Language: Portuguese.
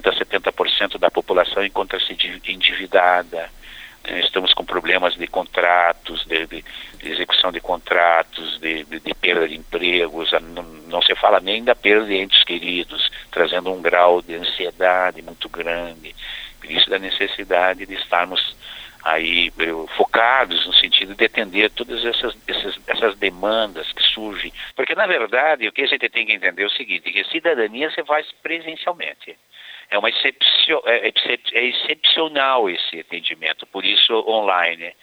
60%, 70% da população encontra-se endividada. Eh, estamos com problemas de contratos, de, de, de execução de contratos, de, de, perda de empregos, não, não, se fala nem da perda de entes queridos, trazendo um grau de ansiedade muito grande. Por isso da necessidade de estarmos aí eh, focados no sentido de atender todas essas, essas, essas demandas que surgem. Porque, na verdade, o que a gente tem que entender é o seguinte, que cidadania se faz presencialmente. É, uma excepcio, é, é excepcional esse atendimento, por isso online.